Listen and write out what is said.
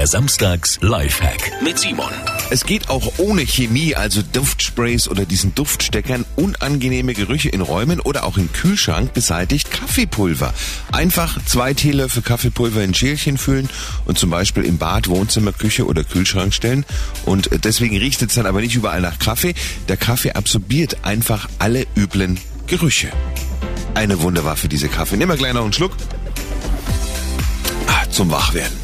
Der Samstags Lifehack mit Simon. Es geht auch ohne Chemie, also Duftsprays oder diesen Duftsteckern, unangenehme Gerüche in Räumen oder auch im Kühlschrank beseitigt Kaffeepulver. Einfach zwei Teelöffel Kaffeepulver in Schälchen füllen und zum Beispiel im Bad, Wohnzimmer, Küche oder Kühlschrank stellen. Und deswegen riecht es dann aber nicht überall nach Kaffee. Der Kaffee absorbiert einfach alle üblen Gerüche. Eine Wunderwaffe, diese Kaffee. Nimm mal gleich noch einen Schluck. Ah, zum Wachwerden.